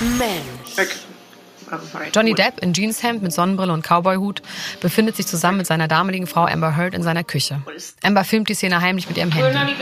Mensch. Johnny Depp in Jeanshemd mit Sonnenbrille und Cowboyhut befindet sich zusammen mit seiner damaligen Frau Amber Heard in seiner Küche. Amber filmt die Szene heimlich mit ihrem Handy.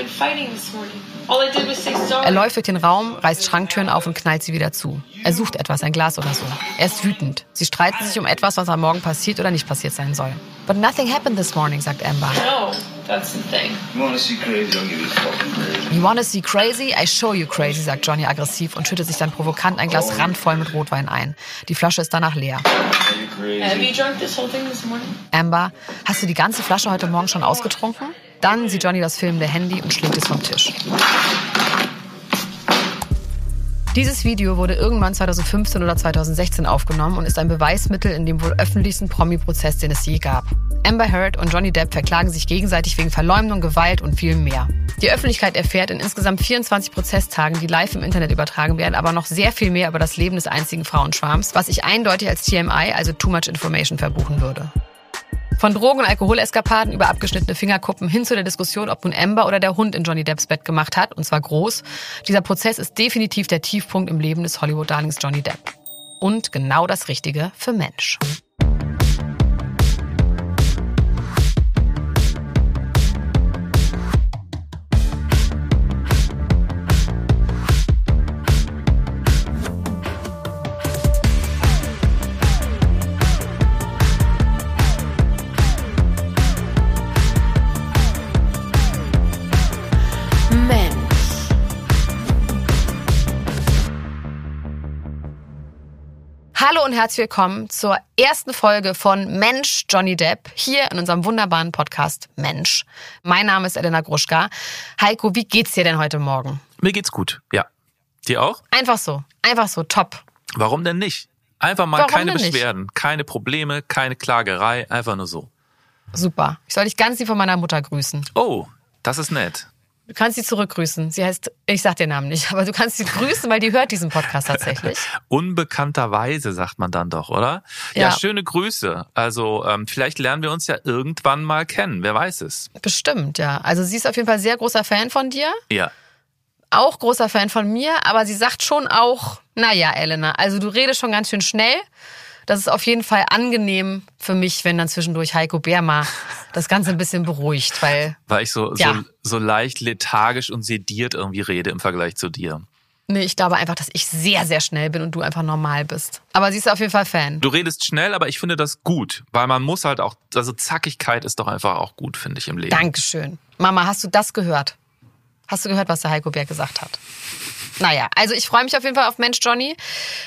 Er läuft durch den Raum, reißt Schranktüren auf und knallt sie wieder zu. Er sucht etwas, ein Glas oder so. Er ist wütend. Sie streiten sich um etwas, was am Morgen passiert oder nicht passiert sein soll. But nothing happened this morning, sagt Amber. No, that's the thing. You wanna see crazy? I'll give you fucking crazy. You wanna see crazy? I show you crazy, sagt Johnny aggressiv und schüttet sich dann provokant ein Glas randvoll mit Rotwein ein. Die Flasche ist danach leer. Are you crazy? Have you drunk this whole thing this morning? Amber, hast du die ganze Flasche heute Morgen schon ausgetrunken? Dann sieht Johnny das filmende Handy und schlägt es vom Tisch. Dieses Video wurde irgendwann 2015 oder 2016 aufgenommen und ist ein Beweismittel in dem wohl öffentlichsten Promi-Prozess, den es je gab. Amber Heard und Johnny Depp verklagen sich gegenseitig wegen Verleumdung, Gewalt und viel mehr. Die Öffentlichkeit erfährt in insgesamt 24 Prozesstagen, die live im Internet übertragen werden, aber noch sehr viel mehr über das Leben des einzigen Frauenschwarms, was ich eindeutig als TMI, also Too Much Information, verbuchen würde. Von Drogen- und Alkoholeskapaden über abgeschnittene Fingerkuppen hin zu der Diskussion, ob nun Amber oder der Hund in Johnny Depps Bett gemacht hat, und zwar groß. Dieser Prozess ist definitiv der Tiefpunkt im Leben des Hollywood-Darlings Johnny Depp. Und genau das Richtige für Mensch. Hallo und herzlich willkommen zur ersten Folge von Mensch Johnny Depp hier in unserem wunderbaren Podcast Mensch. Mein Name ist Elena Gruschka. Heiko, wie geht's dir denn heute Morgen? Mir geht's gut, ja. Dir auch? Einfach so, einfach so, top. Warum denn nicht? Einfach mal Warum keine denn nicht? Beschwerden, keine Probleme, keine Klagerei, einfach nur so. Super. Ich soll dich ganz lieb von meiner Mutter grüßen. Oh, das ist nett. Du kannst sie zurückgrüßen. Sie heißt, ich sag den Namen nicht, aber du kannst sie grüßen, weil die hört diesen Podcast tatsächlich. Unbekannterweise sagt man dann doch, oder? Ja, Ja. schöne Grüße. Also ähm, vielleicht lernen wir uns ja irgendwann mal kennen, wer weiß es. Bestimmt, ja. Also sie ist auf jeden Fall sehr großer Fan von dir, Ja. auch großer Fan von mir, aber sie sagt schon auch, naja, Elena, also du redest schon ganz schön schnell. Das ist auf jeden Fall angenehm für mich, wenn dann zwischendurch Heiko Bär mal das Ganze ein bisschen beruhigt, weil, Weil ich so, Ja. so, so leicht lethargisch und sediert irgendwie rede im Vergleich zu dir. nee, ich glaube einfach, dass ich sehr, sehr schnell bin und du einfach normal bist. Aber sie ist auf jeden Fall Fan. Du redest schnell, aber ich finde das gut, weil man muss halt auch, also Zackigkeit ist doch einfach auch gut, finde ich im Leben. Dankeschön. Mama, hast du das gehört? Hast du gehört, was der Heiko Berg gesagt hat? Naja, also ich freue mich auf jeden Fall auf Mensch Johnny.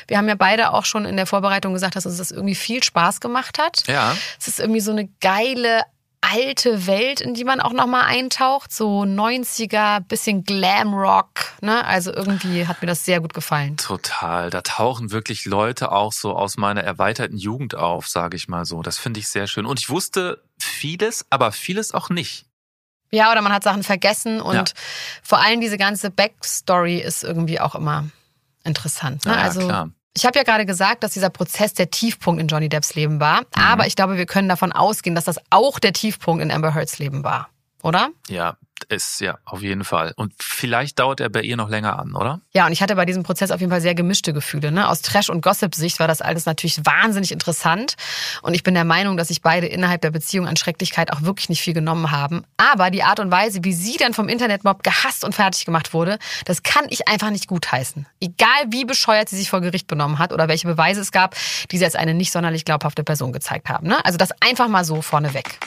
Wir haben ja beide auch schon in der Vorbereitung gesagt, dass uns das irgendwie viel Spaß gemacht hat. Ja. Es ist irgendwie so eine geile alte Welt, in die man auch nochmal eintaucht. So 90er, bisschen Glamrock. Ne? Also irgendwie hat mir das sehr gut gefallen. Total. Da tauchen wirklich Leute auch so aus meiner erweiterten Jugend auf, sage ich mal so. Das finde ich sehr schön. Und ich wusste vieles, aber vieles auch nicht. Ja, oder man hat Sachen vergessen und Ja. vor allem diese ganze Backstory ist irgendwie auch immer interessant. Ne? Ja, also klar. Ich habe ja gerade gesagt, dass dieser Prozess der Tiefpunkt in Johnny Depps Leben war, Mhm. aber ich glaube, wir können davon ausgehen, dass das auch der Tiefpunkt in Amber Heards Leben war, oder? Ja, ist ja auf jeden Fall. Und vielleicht dauert er bei ihr noch länger an, oder? Ja, und ich hatte bei diesem Prozess auf jeden Fall sehr gemischte Gefühle. Ne? Aus Trash- und Gossip-Sicht war das alles natürlich wahnsinnig interessant. Und ich bin der Meinung, dass sich beide innerhalb der Beziehung an Schrecklichkeit auch wirklich nicht viel genommen haben. Aber die Art und Weise, wie sie dann vom Internetmob gehasst und fertig gemacht wurde, das kann ich einfach nicht gutheißen. Egal wie bescheuert sie sich vor Gericht benommen hat oder welche Beweise es gab, die sie als eine nicht sonderlich glaubhafte Person gezeigt haben. Ne? Also das einfach mal so vorneweg.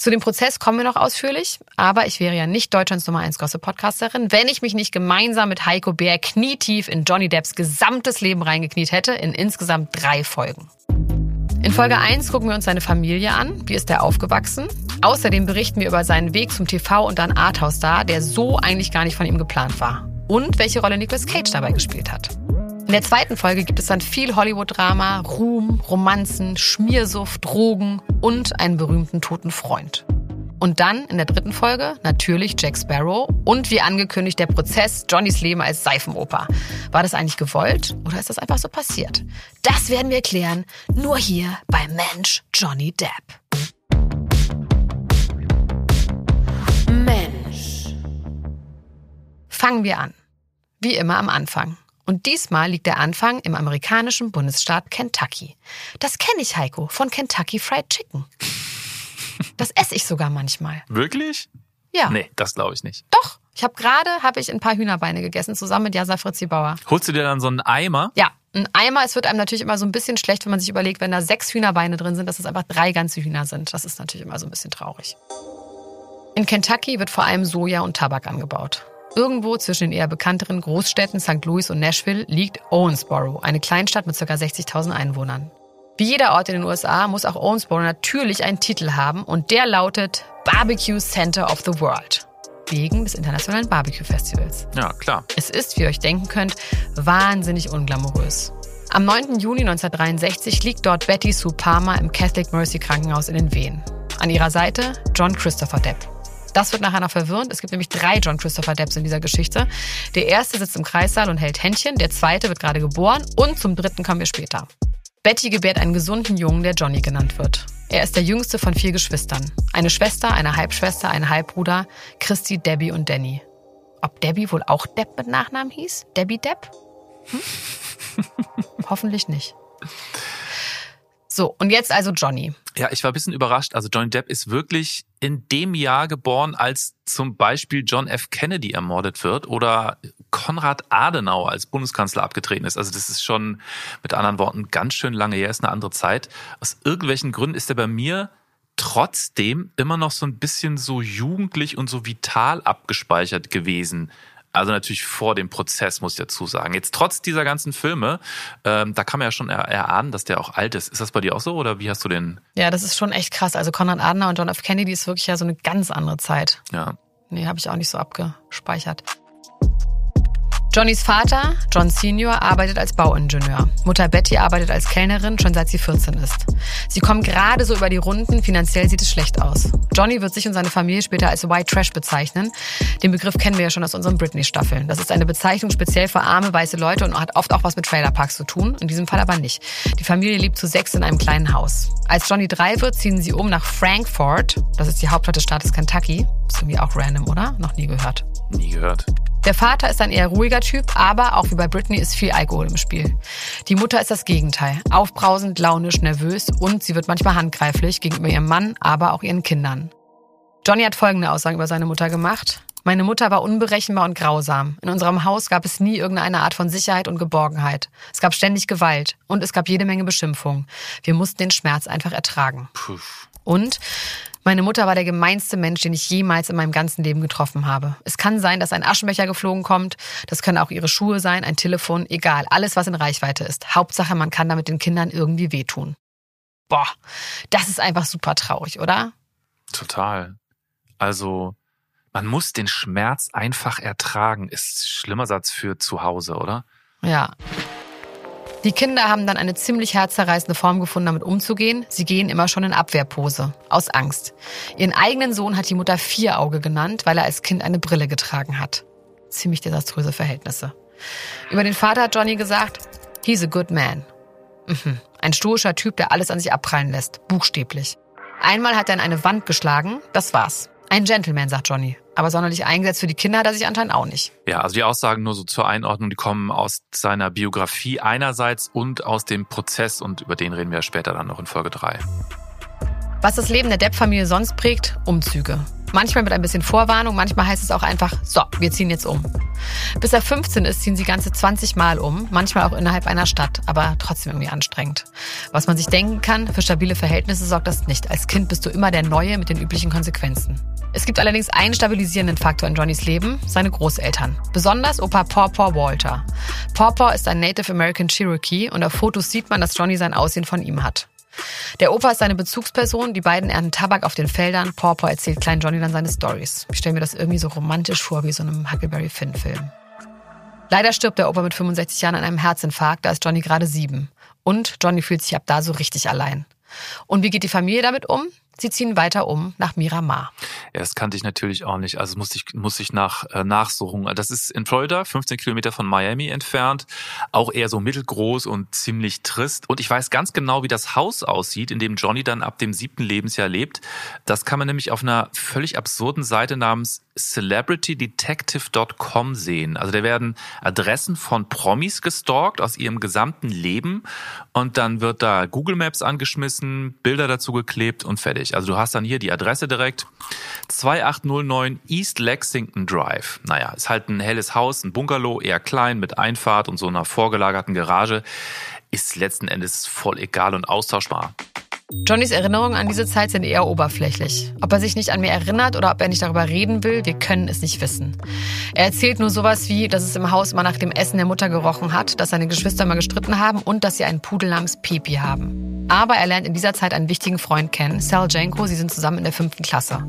Zu dem Prozess kommen wir noch ausführlich, aber ich wäre ja nicht Deutschlands Nummer 1 Gossip-Podcasterin, wenn ich mich nicht gemeinsam mit Heiko Bär knietief in Johnny Depps gesamtes Leben reingekniet hätte, in insgesamt drei Folgen. In Folge 1 gucken wir uns seine Familie an. Wie ist er aufgewachsen? Außerdem berichten wir über seinen Weg zum TV und dann Arthouse-Star, der so eigentlich gar nicht von ihm geplant war. Und welche Rolle Nicolas Cage dabei gespielt hat. In der zweiten Folge gibt es dann viel Hollywood-Drama, Ruhm, Romanzen, Schmiersuft, Drogen und einen berühmten toten Freund. Und dann in der dritten Folge natürlich Jack Sparrow und wie angekündigt der Prozess Johnnys Leben als Seifenoper. War das eigentlich gewollt oder ist das einfach so passiert? Das werden wir klären, nur hier bei Mensch Johnny Depp. Mensch. Fangen wir an. Wie immer am Anfang. Und diesmal liegt der Anfang im amerikanischen Bundesstaat Kentucky. Das kenne ich, Heiko, von Kentucky Fried Chicken. Das esse ich sogar manchmal. Wirklich? Ja. Nee, das glaube ich nicht. Doch. Ich habe gerade habe ich ein paar Hühnerbeine gegessen zusammen mit Jasa Fritzi Bauer. Holst du dir dann so einen Eimer? Ja, ein Eimer, es wird einem natürlich immer so ein bisschen schlecht, wenn man sich überlegt, wenn da sechs Hühnerbeine drin sind, dass es einfach drei ganze Hühner sind. Das ist natürlich immer so ein bisschen traurig. In Kentucky wird vor allem Soja und Tabak angebaut. Irgendwo zwischen den eher bekannteren Großstädten St. Louis und Nashville liegt Owensboro, eine Kleinstadt mit ca. 60.000 Einwohnern. Wie jeder Ort in den USA muss auch Owensboro natürlich einen Titel haben und der lautet Barbecue Center of the World. Wegen des Internationalen Barbecue Festivals. Ja, klar. Es ist, wie ihr euch denken könnt, wahnsinnig unglamourös. Am 9. Juni 1963 liegt dort Betty Sue Palmer im Catholic Mercy Krankenhaus in den Wehen. An ihrer Seite John Christopher Depp. Das wird nachher noch verwirrend. Es gibt nämlich drei John Christopher Depps in dieser Geschichte. Der erste sitzt im Kreissaal und hält Händchen, der zweite wird gerade geboren und zum dritten kommen wir später. Betty gebärt einen gesunden Jungen, der Johnny genannt wird. Er ist der jüngste von vier Geschwistern. Eine Schwester, eine Halbschwester, ein Halbbruder, Christy, Debbie und Danny. Ob Debbie wohl auch Depp mit Nachnamen hieß? Debbie Depp? Hm? Hoffentlich nicht. So, und jetzt also Johnny. Ja, ich war ein bisschen überrascht. Also Johnny Depp ist wirklich in dem Jahr geboren, als zum Beispiel John F. Kennedy ermordet wird oder Konrad Adenauer als Bundeskanzler abgetreten ist. Also das ist schon mit anderen Worten ganz schön lange her, ist eine andere Zeit. Aus irgendwelchen Gründen ist er bei mir trotzdem immer noch so ein bisschen so jugendlich und so vital abgespeichert gewesen. Also natürlich vor dem Prozess, muss ich dazu sagen. Jetzt trotz dieser ganzen Filme, ähm, da kann man ja schon er erahnen, dass der auch alt ist. Ist das bei dir auch so oder wie hast du den? Ja, das ist schon echt krass. Also Konrad Adenauer und John F. Kennedy ist wirklich ja so eine ganz andere Zeit. Ja. Nee, habe ich auch nicht so abgespeichert. Johnnys Vater, John Senior, arbeitet als Bauingenieur. Mutter Betty arbeitet als Kellnerin, schon seit sie 14 ist. Sie kommen gerade so über die Runden, finanziell sieht es schlecht aus. Johnny wird sich und seine Familie später als White Trash bezeichnen. Den Begriff kennen wir ja schon aus unseren Britney-Staffeln. Das ist eine Bezeichnung speziell für arme weiße Leute und hat oft auch was mit Trailerparks zu tun, in diesem Fall aber nicht. Die Familie lebt zu sechs in einem kleinen Haus. Als Johnny drei wird, ziehen sie um nach Frankfurt, das ist die Hauptstadt des Staates Kentucky. Ist irgendwie auch random, oder? Noch nie gehört. Nie gehört. Der Vater ist ein eher ruhiger Typ, aber auch wie bei Britney ist viel Alkohol im Spiel. Die Mutter ist das Gegenteil. Aufbrausend, launisch, nervös und sie wird manchmal handgreiflich gegenüber ihrem Mann, aber auch ihren Kindern. Johnny hat folgende Aussagen über seine Mutter gemacht. Meine Mutter war unberechenbar und grausam. In unserem Haus gab es nie irgendeine Art von Sicherheit und Geborgenheit. Es gab ständig Gewalt und es gab jede Menge Beschimpfungen. Wir mussten den Schmerz einfach ertragen. Und meine Mutter war der gemeinste Mensch, den ich jemals in meinem ganzen Leben getroffen habe. Es kann sein, dass ein Aschenbecher geflogen kommt. Das können auch ihre Schuhe sein, ein Telefon, egal. Alles, was in Reichweite ist. Hauptsache, man kann damit den Kindern irgendwie wehtun. Boah, das ist einfach super traurig, oder? Total. Also, man muss den Schmerz einfach ertragen. Ist ein schlimmer Satz für zu Hause, oder? Ja. Die Kinder haben dann eine ziemlich herzzerreißende Form gefunden, damit umzugehen. Sie gehen immer schon in Abwehrpose, aus Angst. Ihren eigenen Sohn hat die Mutter Vierauge genannt, weil er als Kind eine Brille getragen hat. Ziemlich desaströse Verhältnisse. Über den Vater hat Johnny gesagt, he's a good man. Mhm. Ein stoischer Typ, der alles an sich abprallen lässt, buchstäblich. Einmal hat er in eine Wand geschlagen, das war's. Ein Gentleman, sagt Johnny. Aber sonderlich eingesetzt für die Kinder hat er sich anscheinend auch nicht. Ja, also die Aussagen nur so zur Einordnung, die kommen aus seiner Biografie einerseits und aus dem Prozess und über den reden wir später dann noch in Folge 3. Was das Leben der Depp-Familie sonst prägt? Umzüge. Manchmal mit ein bisschen Vorwarnung, manchmal heißt es auch einfach, so, wir ziehen jetzt um. Bis er 15 ist, ziehen sie ganze 20 Mal um, manchmal auch innerhalb einer Stadt, aber trotzdem irgendwie anstrengend. Was man sich denken kann, für stabile Verhältnisse sorgt das nicht. Als Kind bist du immer der Neue mit den üblichen Konsequenzen. Es gibt allerdings einen stabilisierenden Faktor in Johnnys Leben, seine Großeltern. Besonders Opa Pawpaw Walter. Pawpaw ist ein Native American Cherokee und auf Fotos sieht man, dass Johnny sein Aussehen von ihm hat. Der Opa ist seine Bezugsperson, die beiden ernten Tabak auf den Feldern. Pawpaw erzählt Klein Johnny dann seine Stories. Ich stelle mir das irgendwie so romantisch vor, wie so einem Huckleberry Finn-Film. Leider stirbt der Opa mit 65 Jahren an einem Herzinfarkt, da ist Johnny gerade sieben. Und Johnny fühlt sich ab da so richtig allein. Und wie geht die Familie damit um? Sie ziehen weiter um nach Miramar. Ja, das kannte ich natürlich auch nicht. Also muss ich, muss ich nach, äh, nachsuchen. Das ist in Florida, 15 Kilometer von Miami entfernt. Auch eher so mittelgroß und ziemlich trist. Und ich weiß ganz genau, wie das Haus aussieht, in dem Johnny dann ab dem siebten Lebensjahr lebt. Das kann man nämlich auf einer völlig absurden Seite namens celebritydetective.com sehen. Also da werden Adressen von Promis gestalkt aus ihrem gesamten Leben und dann wird da Google Maps angeschmissen, Bilder dazu geklebt und fertig. Also du hast dann hier die Adresse direkt 2809 East Lexington Drive. Naja, ist halt ein helles Haus, ein Bungalow, eher klein mit Einfahrt und so einer vorgelagerten Garage. Ist letzten Endes voll egal und austauschbar. Johnnys Erinnerungen an diese Zeit sind eher oberflächlich. Ob er sich nicht an mir erinnert oder ob er nicht darüber reden will, wir können es nicht wissen. Er erzählt nur sowas wie, dass es im Haus immer nach dem Essen der Mutter gerochen hat, dass seine Geschwister immer gestritten haben und dass sie einen Pudel namens Pepi haben. Aber er lernt in dieser Zeit einen wichtigen Freund kennen, Sal Janko. Sie sind zusammen in der fünften Klasse.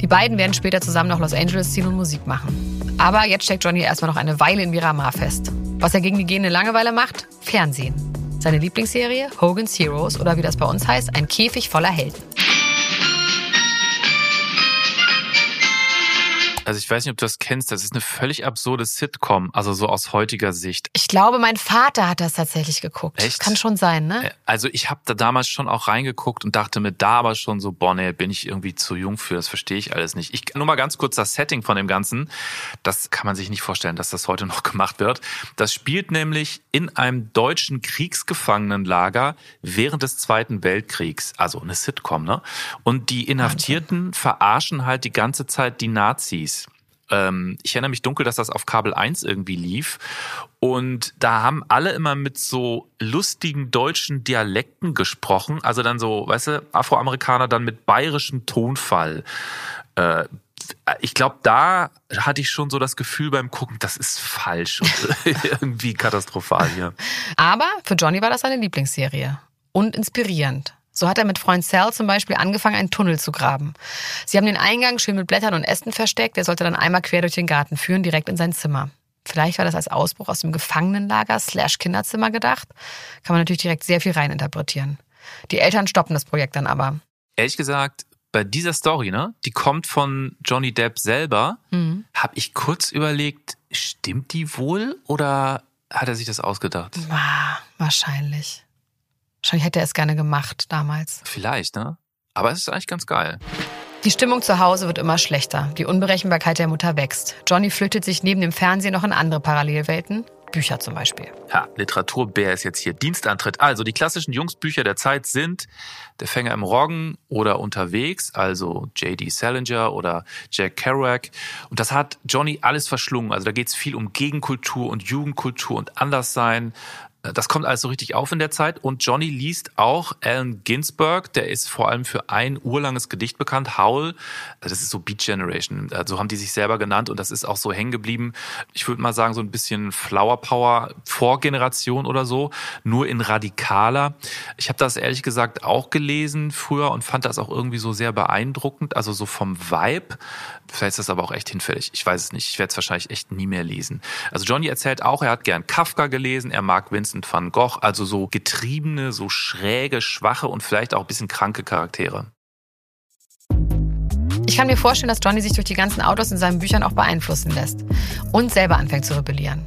Die beiden werden später zusammen nach Los Angeles ziehen und Musik machen. Aber jetzt steckt Johnny erstmal noch eine Weile in Miramar fest. Was er gegen die gehende Langeweile macht? Fernsehen. Seine Lieblingsserie Hogan's Heroes oder wie das bei uns heißt, ein Käfig voller Helden. Also ich weiß nicht, ob du das kennst. Das ist eine völlig absurde Sitcom, also so aus heutiger Sicht. Ich glaube, mein Vater hat das tatsächlich geguckt. Echt? Kann schon sein, ne? Also ich habe da damals schon auch reingeguckt und dachte mir da aber schon so, boah, nee, bin ich irgendwie zu jung für, das verstehe ich alles nicht. Ich nur mal ganz kurz das Setting von dem Ganzen. Das kann man sich nicht vorstellen, dass das heute noch gemacht wird. Das spielt nämlich in einem deutschen Kriegsgefangenenlager während des Zweiten Weltkriegs, also eine Sitcom, ne? Und die Inhaftierten verarschen halt die ganze Zeit die Nazis ähm, ich erinnere mich dunkel, dass das auf Kabel 1 irgendwie lief. Und da haben alle immer mit so lustigen deutschen Dialekten gesprochen. Also dann so, weißt du, Afroamerikaner dann mit bayerischem Tonfall. Äh, ich glaube, da hatte ich schon so das Gefühl beim Gucken, das ist falsch und irgendwie katastrophal hier. Aber für Johnny war das seine Lieblingsserie. Und inspirierend. So hat er mit Freund Sal zum Beispiel angefangen, einen Tunnel zu graben. Sie haben den Eingang schön mit Blättern und Ästen versteckt. Er sollte dann einmal quer durch den Garten führen, direkt in sein Zimmer. Vielleicht war das als Ausbruch aus dem Gefangenenlager slash Kinderzimmer gedacht. Kann man natürlich direkt sehr viel reininterpretieren. Die Eltern stoppen das Projekt dann aber. Ehrlich gesagt, bei dieser Story, ne, die kommt von Johnny Depp selber, mhm. habe ich kurz überlegt, stimmt die wohl oder hat er sich das ausgedacht? Ah, wahrscheinlich. Wahrscheinlich hätte er es gerne gemacht damals. Vielleicht, ne? Aber es ist eigentlich ganz geil. Die Stimmung zu Hause wird immer schlechter. Die Unberechenbarkeit der Mutter wächst. Johnny flüchtet sich neben dem Fernsehen noch in andere Parallelwelten. Bücher zum Beispiel. Ja, Literaturbär ist jetzt hier Dienstantritt. Also die klassischen Jungsbücher der Zeit sind Der Fänger im Roggen oder Unterwegs, also J.D. Salinger oder Jack Kerouac. Und das hat Johnny alles verschlungen. Also da geht es viel um Gegenkultur und Jugendkultur und Anderssein. Das kommt alles so richtig auf in der Zeit. Und Johnny liest auch Allen Ginsberg, der ist vor allem für ein urlanges Gedicht bekannt, Howl. Das ist so Beat Generation. So haben die sich selber genannt und das ist auch so hängen geblieben. Ich würde mal sagen, so ein bisschen Flower Power Vorgeneration oder so, nur in radikaler. Ich habe das ehrlich gesagt auch gelesen früher und fand das auch irgendwie so sehr beeindruckend. Also so vom Vibe. Vielleicht ist das aber auch echt hinfällig. Ich weiß es nicht. Ich werde es wahrscheinlich echt nie mehr lesen. Also Johnny erzählt auch, er hat gern Kafka gelesen, er mag Vincent van Gogh, also so getriebene, so schräge, schwache und vielleicht auch ein bisschen kranke Charaktere. Ich kann mir vorstellen, dass Johnny sich durch die ganzen Autos in seinen Büchern auch beeinflussen lässt und selber anfängt zu rebellieren.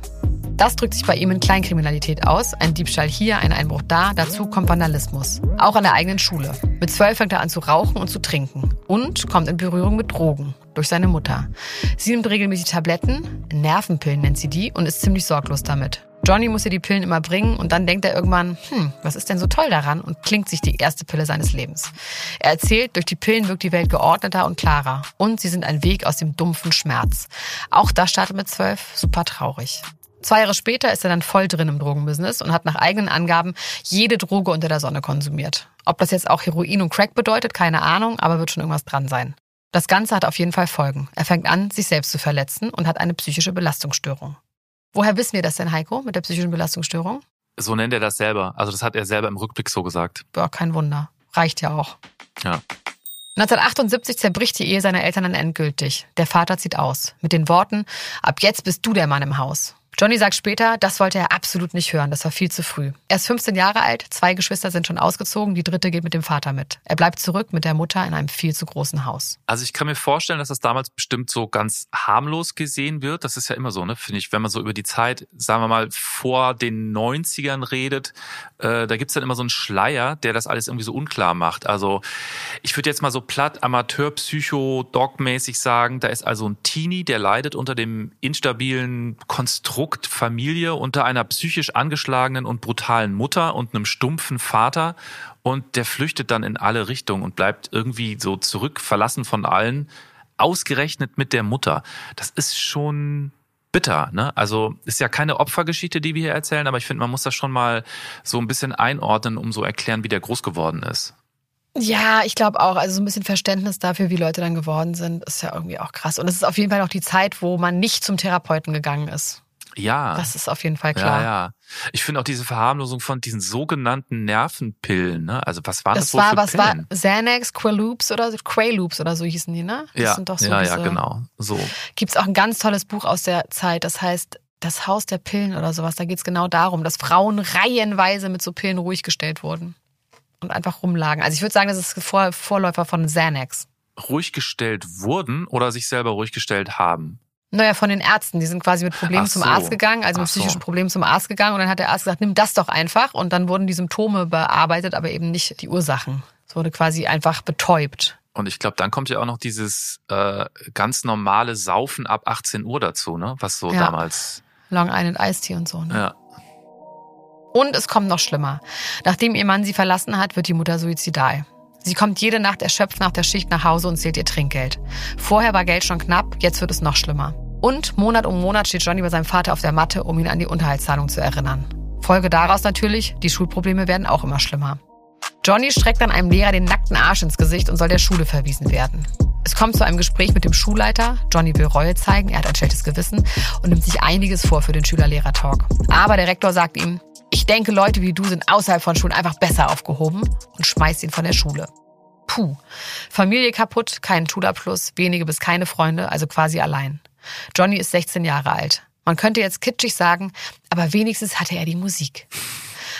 Das drückt sich bei ihm in Kleinkriminalität aus. Ein Diebstahl hier, ein Einbruch da. Dazu kommt Vandalismus. Auch an der eigenen Schule. Mit zwölf fängt er an zu rauchen und zu trinken. Und kommt in Berührung mit Drogen. Durch seine Mutter. Sie nimmt regelmäßig Tabletten, Nervenpillen nennt sie die, und ist ziemlich sorglos damit. Johnny muss ihr die Pillen immer bringen und dann denkt er irgendwann, hm, was ist denn so toll daran? Und klingt sich die erste Pille seines Lebens. Er erzählt, durch die Pillen wirkt die Welt geordneter und klarer. Und sie sind ein Weg aus dem dumpfen Schmerz. Auch das startet mit zwölf super traurig. Zwei Jahre später ist er dann voll drin im Drogenbusiness und hat nach eigenen Angaben jede Droge unter der Sonne konsumiert. Ob das jetzt auch Heroin und Crack bedeutet, keine Ahnung, aber wird schon irgendwas dran sein. Das Ganze hat auf jeden Fall Folgen. Er fängt an, sich selbst zu verletzen und hat eine psychische Belastungsstörung. Woher wissen wir das denn, Heiko, mit der psychischen Belastungsstörung? So nennt er das selber. Also das hat er selber im Rückblick so gesagt. Boah, kein Wunder. Reicht ja auch. Ja. 1978 zerbricht die Ehe seiner Eltern dann endgültig. Der Vater zieht aus. Mit den Worten, ab jetzt bist du der Mann im Haus. Johnny sagt später, das wollte er absolut nicht hören, das war viel zu früh. Er ist 15 Jahre alt, zwei Geschwister sind schon ausgezogen, die dritte geht mit dem Vater mit. Er bleibt zurück mit der Mutter in einem viel zu großen Haus. Also ich kann mir vorstellen, dass das damals bestimmt so ganz harmlos gesehen wird. Das ist ja immer so, ne? Finde ich, wenn man so über die Zeit, sagen wir mal, vor den 90ern redet, äh, da gibt's dann immer so einen Schleier, der das alles irgendwie so unklar macht. Also ich würde jetzt mal so platt Amateur-Psycho-Dog-mäßig sagen, da ist also ein Teenie, der leidet unter dem instabilen Konstrukt Familie unter einer psychisch angeschlagenen und brutalen Mutter und einem stumpfen Vater und der flüchtet dann in alle Richtungen und bleibt irgendwie so zurück, verlassen von allen, ausgerechnet mit der Mutter. Das ist schon bitter, ne? Also ist ja keine Opfergeschichte, die wir hier erzählen, aber ich finde, man muss das schon mal so ein bisschen einordnen, um so erklären, wie der groß geworden ist. Ja, ich glaube auch. Also so ein bisschen Verständnis dafür, wie Leute dann geworden sind, ist ja irgendwie auch krass. Und es ist auf jeden Fall noch die Zeit, wo man nicht zum Therapeuten gegangen ist. Ja. Das ist auf jeden Fall klar. Ja, ja. Ich finde auch diese Verharmlosung von diesen sogenannten Nervenpillen, ne? Also was waren das, Das wohl war, für was war Pillen? Xanax, Quaaludes oder so, Quaaludes oder so hießen die, ne? Das ja, sind doch so ja, ja, diese, genau. So. Gibt es auch ein ganz tolles Buch aus der Zeit, das heißt Das Haus der Pillen oder sowas. Da geht es genau darum, dass Frauen reihenweise mit so Pillen ruhig gestellt wurden und einfach rumlagen. Also ich würde sagen, das ist Vor Vorläufer von Xanax. Ruhig gestellt wurden oder sich selber ruhig gestellt haben. Naja, von den Ärzten. Die sind quasi mit Problemen Ach zum so. Arzt gegangen, also mit Ach so. psychischen Problemen zum Arzt gegangen. Und dann hat der Arzt gesagt, nimm das doch einfach. Und dann wurden die Symptome bearbeitet, aber eben nicht die Ursachen. Es wurde quasi einfach betäubt. Und ich glaube, dann kommt ja auch noch dieses äh, ganz normale Saufen ab 18 Uhr dazu, ne? Was so Ja. damals. Long Island Tea und so. Ne? Ja. Und es kommt noch schlimmer. Nachdem ihr Mann sie verlassen hat, wird die Mutter suizidal. Sie kommt jede Nacht erschöpft nach der Schicht nach Hause und zählt ihr Trinkgeld. Vorher war Geld schon knapp, jetzt wird es noch schlimmer. Und Monat um Monat steht Johnny bei seinem Vater auf der Matte, um ihn an die Unterhaltszahlung zu erinnern. Folge daraus natürlich, die Schulprobleme werden auch immer schlimmer. Johnny streckt dann einem Lehrer den nackten Arsch ins Gesicht und soll der Schule verwiesen werden. Es kommt zu einem Gespräch mit dem Schulleiter. Johnny will Reue zeigen, er hat ein schlechtes Gewissen und nimmt sich einiges vor für den Schüler-Lehrer-Talk. Aber der Rektor sagt ihm, ich denke, Leute wie du sind außerhalb von Schulen einfach besser aufgehoben und schmeißt ihn von der Schule. Puh. Familie kaputt, kein Schulabschluss, wenige bis keine Freunde, also quasi allein. Johnny ist 16 Jahre alt. Man könnte jetzt kitschig sagen, aber wenigstens hatte er die Musik.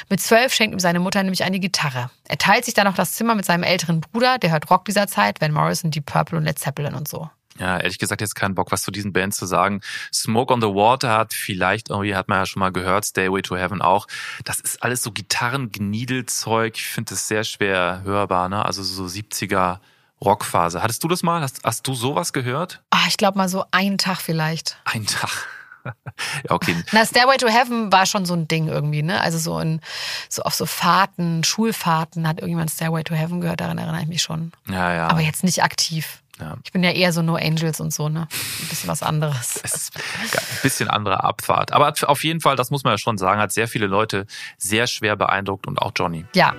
Mit zwölf schenkt ihm seine Mutter nämlich eine Gitarre. Er teilt sich dann noch das Zimmer mit seinem älteren Bruder, der hört Rock dieser Zeit, Van Morrison, Deep Purple und Led Zeppelin und so. Ja, ehrlich gesagt jetzt keinen Bock, was zu diesen Bands zu sagen. Smoke on the Water hat vielleicht irgendwie, hat man ja schon mal gehört, Stairway to Heaven auch. Das ist alles so Gitarrengniedelzeug. Ich finde das sehr schwer hörbar, ne? Also so 70er Rockphase. Hattest du das mal? Hast, hast du sowas gehört? Ah, ich glaube mal so einen Tag vielleicht. Ein Tag. Ja, okay. Na, Stairway to Heaven war schon so ein Ding irgendwie, ne? Also so in so auf so Fahrten, Schulfahrten hat irgendjemand Stairway to Heaven gehört, daran erinnere ich mich schon. Ja, ja. Aber jetzt nicht aktiv. Ja. Ich bin ja eher so No Angels und so, ne? Ein bisschen was anderes. Ein bisschen andere Abfahrt. Aber auf jeden Fall, das muss man ja schon sagen, hat sehr viele Leute sehr schwer beeindruckt und auch Johnny. Ja.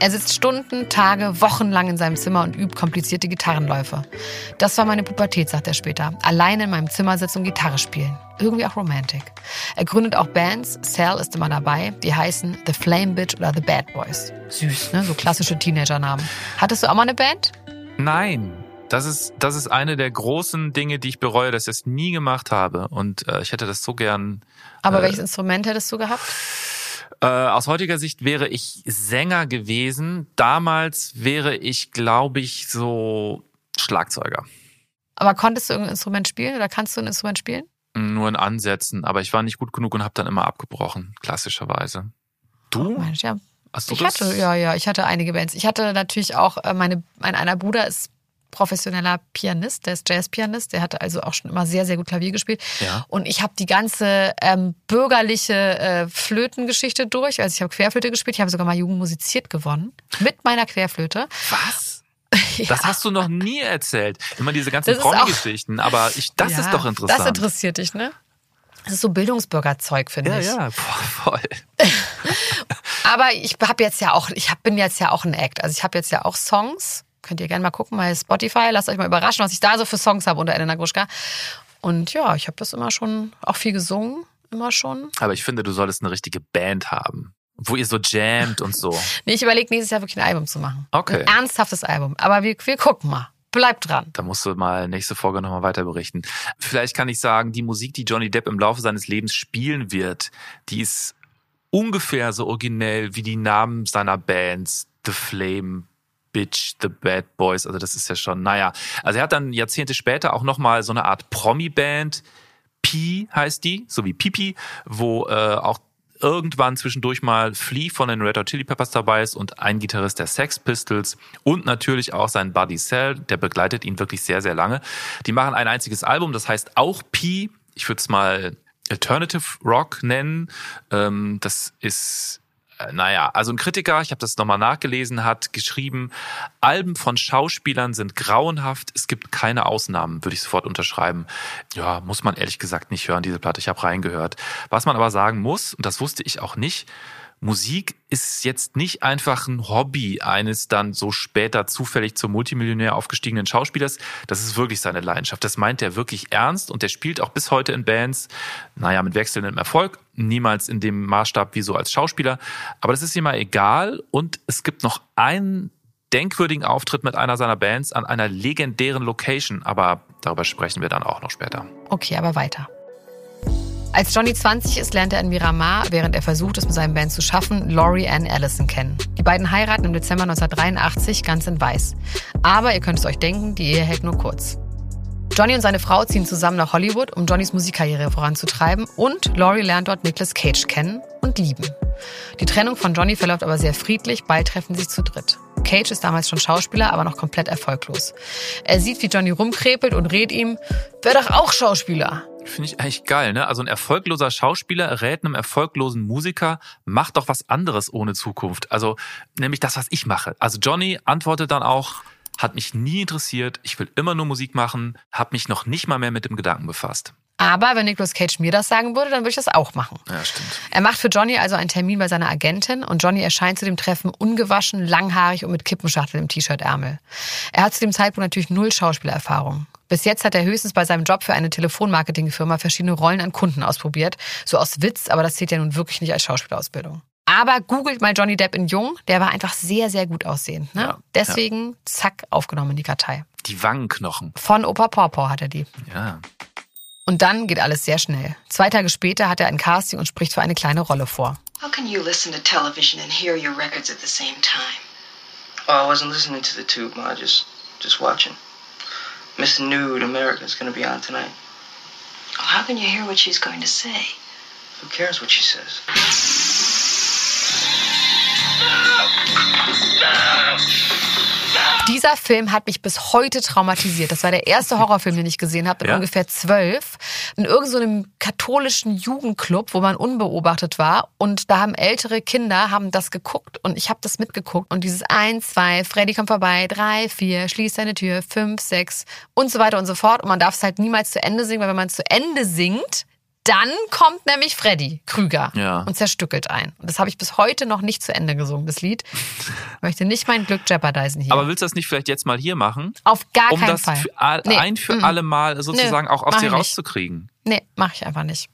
Er sitzt Stunden, Tage, Wochen lang in seinem Zimmer und übt komplizierte Gitarrenläufe. Das war meine Pubertät, sagt er später. Alleine in meinem Zimmer sitzen und Gitarre spielen. Irgendwie auch romantic. Er gründet auch Bands. Sal ist immer dabei. Die heißen The Flame Bitch oder The Bad Boys. Süß, ne? So klassische Teenager-Namen. Hattest du auch mal eine Band? Nein. Das ist, das ist eine der großen Dinge, die ich bereue, dass ich es nie gemacht habe. Und äh, ich hätte das so gern. Aber Äh. welches Instrument hättest du gehabt? Äh, aus heutiger Sicht wäre ich Sänger gewesen. Damals wäre ich, glaube ich, so Schlagzeuger. Aber konntest du irgendein Instrument spielen oder kannst du ein Instrument spielen? Nur in Ansätzen. Aber ich war nicht gut genug und habe dann immer abgebrochen, klassischerweise. Du? Mensch, ja. Hast du Ich das? hatte, ja, ja, ich hatte einige Bands. Ich hatte natürlich auch, äh, meine, mein einer Bruder ist professioneller Pianist, der ist Jazzpianist, der hatte also auch schon immer sehr, sehr gut Klavier gespielt. Ja. Und ich habe die ganze ähm, bürgerliche äh, Flötengeschichte durch. Also ich habe Querflöte gespielt, ich habe sogar mal Jugend musiziert gewonnen mit meiner Querflöte. Was? Ja. Das hast du noch nie erzählt. Immer diese ganzen Promi-Geschichten. Aber ich, das Ja, ist doch interessant. Das interessiert dich, ne? Das ist so Bildungsbürgerzeug, finde ja, ich. ja, boah, voll. Aber ich habe jetzt ja auch, ich hab, bin jetzt ja auch ein Act. Also ich habe jetzt ja auch Songs. Könnt ihr gerne mal gucken bei Spotify. Lasst euch mal überraschen, was ich da so für Songs habe unter Elena Gruschka. Und ja, ich habe das immer schon auch viel gesungen. Immer schon. Aber ich finde, du solltest eine richtige Band haben, wo ihr so jammt und so. Nee, ich überlege nächstes Jahr wirklich ein Album zu machen. Okay. Ein ernsthaftes Album. Aber wir, wir gucken mal. Bleibt dran. Da musst du mal nächste Folge nochmal weiter berichten. Vielleicht kann ich sagen, die Musik, die Johnny Depp im Laufe seines Lebens spielen wird, die ist ungefähr so originell wie die Namen seiner Bands. The Flame, Bitch, The Bad Boys. Also das ist ja schon, naja. Also er hat dann Jahrzehnte später auch nochmal so eine Art Promi-Band. P heißt die, so wie Pipi, wo äh, auch irgendwann zwischendurch mal Flea von den Red Hot Chili Peppers dabei ist und ein Gitarrist der Sex Pistols und natürlich auch sein Buddy Cell, der begleitet ihn wirklich sehr, sehr lange. Die machen ein einziges Album, das heißt auch P. Ich würde es mal Alternative Rock nennen. Ähm, das ist naja, also ein Kritiker, ich habe das nochmal nachgelesen, hat geschrieben, Alben von Schauspielern sind grauenhaft, es gibt keine Ausnahmen, würde ich sofort unterschreiben. Ja, muss man ehrlich gesagt nicht hören, diese Platte, ich habe reingehört. Was man aber sagen muss, und das wusste ich auch nicht, Musik ist jetzt nicht einfach ein Hobby eines dann so später zufällig zum Multimillionär aufgestiegenen Schauspielers. Das ist wirklich seine Leidenschaft. Das meint er wirklich ernst und der spielt auch bis heute in Bands, naja, mit wechselndem Erfolg, niemals in dem Maßstab wie so als Schauspieler. Aber das ist ihm mal egal und es gibt noch einen denkwürdigen Auftritt mit einer seiner Bands an einer legendären Location, aber darüber sprechen wir dann auch noch später. Okay, aber weiter. Als Johnny 20 ist, lernt er in Miramar, während er versucht, es mit seinem Band zu schaffen, Laurie Ann Allison kennen. Die beiden heiraten im Dezember 1983 ganz in Weiß. Aber ihr könnt es euch denken, die Ehe hält nur kurz. Johnny und seine Frau ziehen zusammen nach Hollywood, um Johnnys Musikkarriere voranzutreiben und Laurie lernt dort Nicolas Cage kennen und lieben. Die Trennung von Johnny verläuft aber sehr friedlich, bald treffen sie sich zu dritt. Cage ist damals schon Schauspieler, aber noch komplett erfolglos. Er sieht, wie Johnny rumkrepelt und rät ihm, wär doch auch Schauspieler. Finde ich eigentlich geil, ne? Also ein erfolgloser Schauspieler rät einem erfolglosen Musiker, mach doch was anderes ohne Zukunft. Also nämlich das, was ich mache. Also Johnny antwortet dann auch, hat mich nie interessiert, ich will immer nur Musik machen, habe mich noch nicht mal mehr mit dem Gedanken befasst. Aber wenn Nicolas Cage mir das sagen würde, dann würde ich das auch machen. Ja, stimmt. Er macht für Johnny also einen Termin bei seiner Agentin und Johnny erscheint zu dem Treffen ungewaschen, langhaarig und mit Kippenschachtel im T-Shirt-Ärmel. Er hat zu dem Zeitpunkt natürlich null Schauspielerfahrung. Bis jetzt hat er höchstens bei seinem Job für eine Telefonmarketingfirma verschiedene Rollen an Kunden ausprobiert. So aus Witz, aber das zählt ja nun wirklich nicht als Schauspielausbildung. Aber googelt mal Johnny Depp in Jung, der war einfach sehr, sehr gut aussehend. Ne? Ja, Deswegen, zack, aufgenommen in die Kartei. Die Wangenknochen. Von Opa Pawpaw hat er die. Ja. Und dann geht alles sehr schnell. Zwei Tage später hat er ein Casting und spricht für eine kleine Rolle vor. How can you listen to television and hear your records at the same time? Oh, I wasn't listening to the tube, Ma. Just, just watching. Miss Nude America's gonna be on tonight. Oh, how can you hear what she's going to say? Who cares what she says? Dieser Film hat mich bis heute traumatisiert. Das war der erste Horrorfilm, den ich gesehen habe, mit Ja? ungefähr zwölf. In irgendeinem so katholischen Jugendclub, wo man unbeobachtet war. Und da haben ältere Kinder haben das geguckt und ich habe das mitgeguckt. Und dieses eins, zwei, Freddy kommt vorbei, drei, vier, schließ deine Tür, fünf, sechs und so weiter und so fort. Und man darf es halt niemals zu Ende singen, weil wenn man es zu Ende singt, dann kommt nämlich Freddy Krüger Ja. und zerstückelt ein. Und das habe ich bis heute noch nicht zu Ende gesungen, das Lied. Ich möchte nicht mein Glück jeopardisen hier. Aber willst du das nicht vielleicht jetzt mal hier machen? Auf gar um keinen das Fall. Für all, Nee, ein für mm. alle Mal sozusagen Nö, auch aus dir ich nicht. rauszukriegen. Nee, mache ich einfach nicht.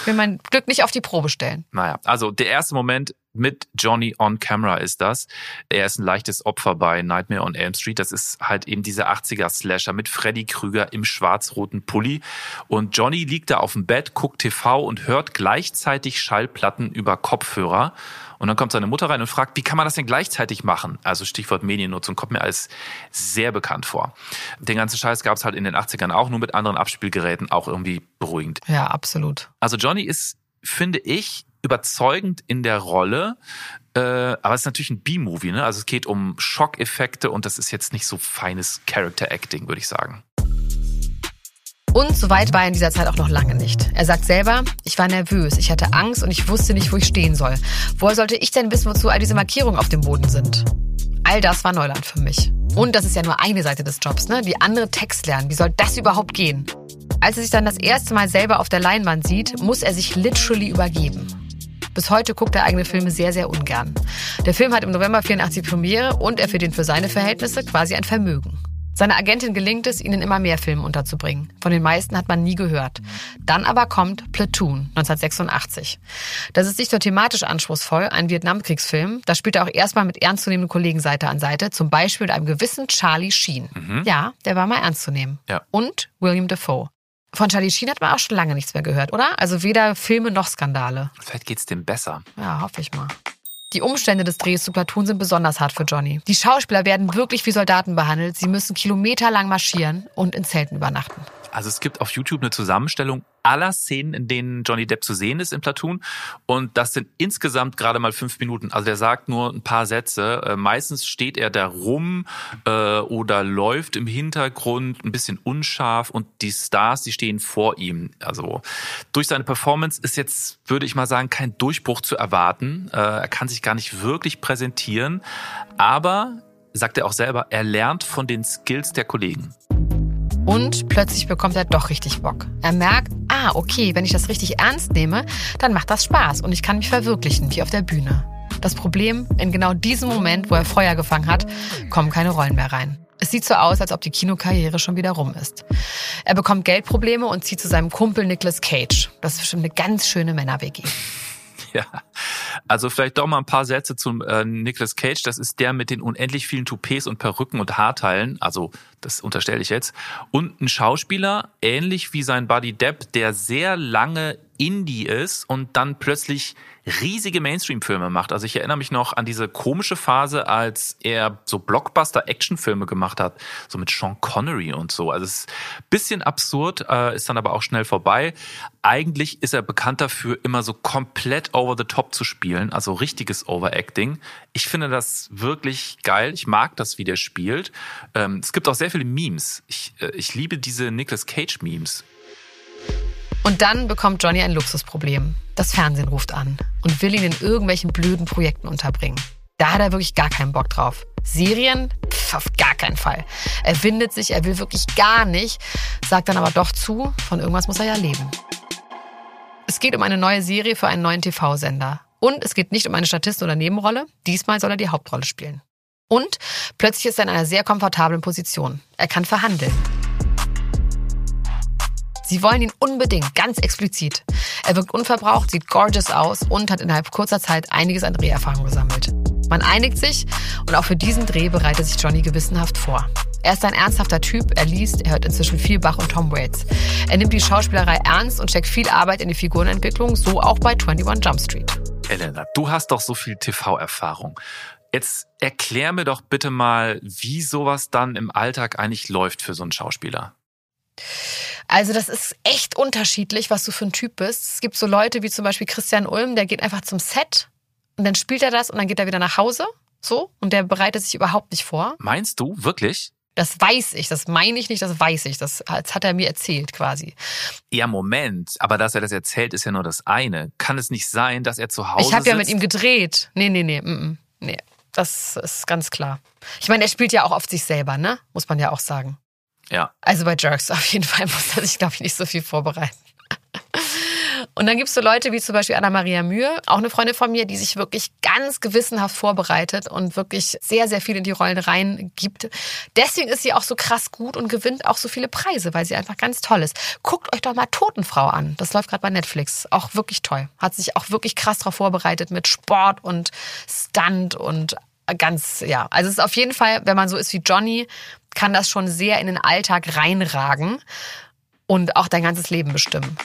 Ich will mein Glück nicht auf die Probe stellen. Naja, also der erste Moment mit Johnny on Camera ist das. Er ist ein leichtes Opfer bei Nightmare on Elm Street. Das ist halt eben dieser 80er-Slasher mit Freddy Krüger im schwarz-roten Pulli. Und Johnny liegt da auf dem Bett, guckt TV und hört gleichzeitig Schallplatten über Kopfhörer. Und dann kommt seine Mutter rein und fragt, wie kann man das denn gleichzeitig machen? Also Stichwort Mediennutzung kommt mir alles sehr bekannt vor. Den ganzen Scheiß gab es halt in den 80ern auch, nur mit anderen Abspielgeräten, auch irgendwie beruhigend. Ja, absolut. Also Johnny ist, finde ich, überzeugend in der Rolle, äh, aber es ist natürlich ein B-Movie, ne? Also es geht um Schockeffekte und das ist jetzt nicht so feines Character Acting, würde ich sagen. Und so weit war er in dieser Zeit auch noch lange nicht. Er sagt selber, ich war nervös, ich hatte Angst und ich wusste nicht, wo ich stehen soll. Woher sollte ich denn wissen, wozu all diese Markierungen auf dem Boden sind? All das war Neuland für mich. Und das ist ja nur eine Seite des Jobs, ne? Die andere Text lernen. Wie soll das überhaupt gehen? Als er sich dann das erste Mal selber auf der Leinwand sieht, muss er sich literally übergeben. Bis heute guckt er eigene Filme sehr, sehr ungern. Der Film hat im November 84 Premiere und er verdient für seine Verhältnisse quasi ein Vermögen. Seiner Agentin gelingt es, ihn in immer mehr Filmen unterzubringen. Von den meisten hat man nie gehört. Dann aber kommt Platoon 1986. Das ist nicht nur thematisch anspruchsvoll, ein Vietnamkriegsfilm. Da spielt er auch erstmal mit ernstzunehmenden Kollegen Seite an Seite, zum Beispiel mit einem gewissen Charlie Sheen. Ja, der war mal ernst zu nehmen. Ja. Und William Defoe. Von Charlie Sheen hat man auch schon lange nichts mehr gehört, oder? Also weder Filme noch Skandale. Vielleicht geht's dem besser. Ja, hoffe ich mal. Die Umstände des Drehs zu Platoon sind besonders hart für Johnny. Die Schauspieler werden wirklich wie Soldaten behandelt. Sie müssen kilometerlang marschieren und in Zelten übernachten. Also es gibt auf YouTube eine Zusammenstellung aller Szenen, in denen Johnny Depp zu sehen ist in Platoon. Und das sind insgesamt gerade mal fünf Minuten. Also der sagt nur ein paar Sätze. Äh, meistens steht er da rum äh, oder läuft im Hintergrund, ein bisschen unscharf und die Stars, die stehen vor ihm. Also durch seine Performance ist jetzt, würde ich mal sagen, kein Durchbruch zu erwarten. Äh, er kann sich gar nicht wirklich präsentieren. Aber, sagt er auch selber, er lernt von den Skills der Kollegen. Und plötzlich bekommt er doch richtig Bock. Er merkt, ah, okay, wenn ich das richtig ernst nehme, dann macht das Spaß und ich kann mich verwirklichen, wie auf der Bühne. Das Problem, in genau diesem Moment, wo er Feuer gefangen hat, kommen keine Rollen mehr rein. Es sieht so aus, als ob die Kinokarriere schon wieder rum ist. Er bekommt Geldprobleme und zieht zu seinem Kumpel Nicolas Cage. Das ist bestimmt eine ganz schöne Männer-WG. Ja, also vielleicht doch mal ein paar Sätze zum äh, Nicolas Cage. Das ist der mit den unendlich vielen Toupets und Perücken und Haarteilen. Also das unterstelle ich jetzt. Und ein Schauspieler, ähnlich wie sein Buddy Depp, der sehr lange Indie ist und dann plötzlich riesige Mainstream-Filme macht. Also ich erinnere mich noch an diese komische Phase, als er so Blockbuster-Action-Filme gemacht hat, so mit Sean Connery und so. Also es ist ein bisschen absurd, äh, ist dann aber auch schnell vorbei. Eigentlich ist er bekannt dafür, immer so komplett over the top zu spielen, also richtiges Overacting. Ich finde das wirklich geil. Ich mag das, wie der spielt. Ähm, es gibt auch sehr viele Memes. Ich, äh, ich liebe diese Nicolas Cage-Memes. Und dann bekommt Johnny ein Luxusproblem. Das Fernsehen ruft an und will ihn in irgendwelchen blöden Projekten unterbringen. Da hat er wirklich gar keinen Bock drauf. Serien? Pff, auf gar keinen Fall. Er windet sich, er will wirklich gar nicht, sagt dann aber doch zu, von irgendwas muss er ja leben. Es geht um eine neue Serie für einen neuen TV-Sender. Und es geht nicht um eine Statisten- oder Nebenrolle. Diesmal soll er die Hauptrolle spielen. Und plötzlich ist er in einer sehr komfortablen Position. Er kann verhandeln. Sie wollen ihn unbedingt, ganz explizit. Er wirkt unverbraucht, sieht gorgeous aus und hat innerhalb kurzer Zeit einiges an Dreherfahrung gesammelt. Man einigt sich und auch für diesen Dreh bereitet sich Johnny gewissenhaft vor. Er ist ein ernsthafter Typ, er liest, er hört inzwischen viel Bach und Tom Waits. Er nimmt die Schauspielerei ernst und steckt viel Arbeit in die Figurenentwicklung, so auch bei 21 Jump Street. Elena, du hast doch so viel TV-Erfahrung. Jetzt erklär mir doch bitte mal, wie sowas dann im Alltag eigentlich läuft für so einen Schauspieler. Also das ist echt unterschiedlich, was du für ein Typ bist. Es gibt so Leute wie zum Beispiel Christian Ulm, der geht einfach zum Set und dann spielt er das und dann geht er wieder nach Hause. So. Und der bereitet sich überhaupt nicht vor. Meinst du wirklich? Das weiß ich, das meine ich nicht, das weiß ich. Das, das hat er mir erzählt quasi. Ja, Moment. Aber dass er das erzählt, ist ja nur das eine. Kann es nicht sein, dass er zu Hause Ich habe ja mit ihm gedreht. Nee, nee, nee, mm, mm, nee. Das ist ganz klar. Ich meine, er spielt ja auch oft sich selber, ne? Muss man ja auch sagen. Ja. Also bei Jerks auf jeden Fall muss er sich, glaube ich, nicht so viel vorbereiten. Und dann gibt's so Leute wie zum Beispiel Anna-Maria Mühe, auch eine Freundin von mir, die sich wirklich ganz gewissenhaft vorbereitet und wirklich sehr, sehr viel in die Rollen reingibt. Deswegen ist sie auch so krass gut und gewinnt auch so viele Preise, weil sie einfach ganz toll ist. Guckt euch doch mal Totenfrau an. Das läuft gerade bei Netflix. Auch wirklich toll. Hat sich auch wirklich krass darauf vorbereitet mit Sport und Stunt und ganz, ja. Also es ist auf jeden Fall, wenn man so ist wie Johnny, kann das schon sehr in den Alltag reinragen und auch dein ganzes Leben bestimmen.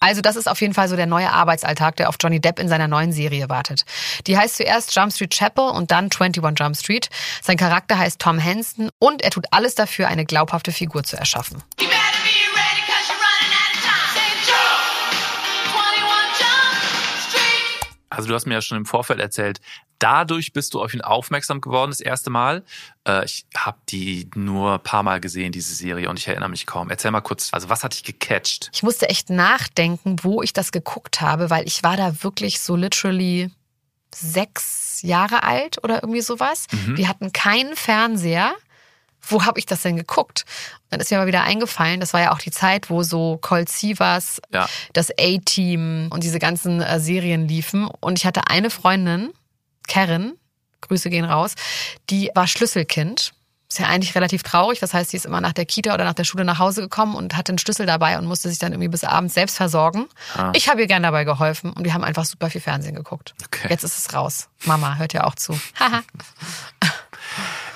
Also das ist auf jeden Fall so der neue Arbeitsalltag, der auf Johnny Depp in seiner neuen Serie wartet. Die heißt zuerst Jump Street Chapel und dann 21 Jump Street. Sein Charakter heißt Tom Henson und er tut alles dafür, eine glaubhafte Figur zu erschaffen. Also du hast mir ja schon im Vorfeld erzählt, dadurch bist du auf ihn aufmerksam geworden das erste Mal. Äh, ich habe die nur ein paar Mal gesehen, diese Serie, und ich erinnere mich kaum. Erzähl mal kurz, also was hat dich gecatcht? Ich musste echt nachdenken, wo ich das geguckt habe, weil ich war da wirklich so literally sechs Jahre alt oder irgendwie sowas. Wir hatten keinen Fernseher. Wo habe ich das denn geguckt? Und dann ist mir aber wieder eingefallen, das war ja auch die Zeit, wo so Colt Sievers, Ja. das A-Team und diese ganzen äh, Serien liefen. Und ich hatte eine Freundin, Karen, Grüße gehen raus, die war Schlüsselkind Ist ja eigentlich relativ traurig. Das heißt, sie ist immer nach der Kita oder nach der Schule nach Hause gekommen und hatte einen Schlüssel dabei und musste sich dann irgendwie bis abends selbst versorgen. Ah. Ich habe ihr gern dabei geholfen und wir haben einfach super viel Fernsehen geguckt. Okay. Jetzt ist es raus. Mama hört ja auch zu. Haha.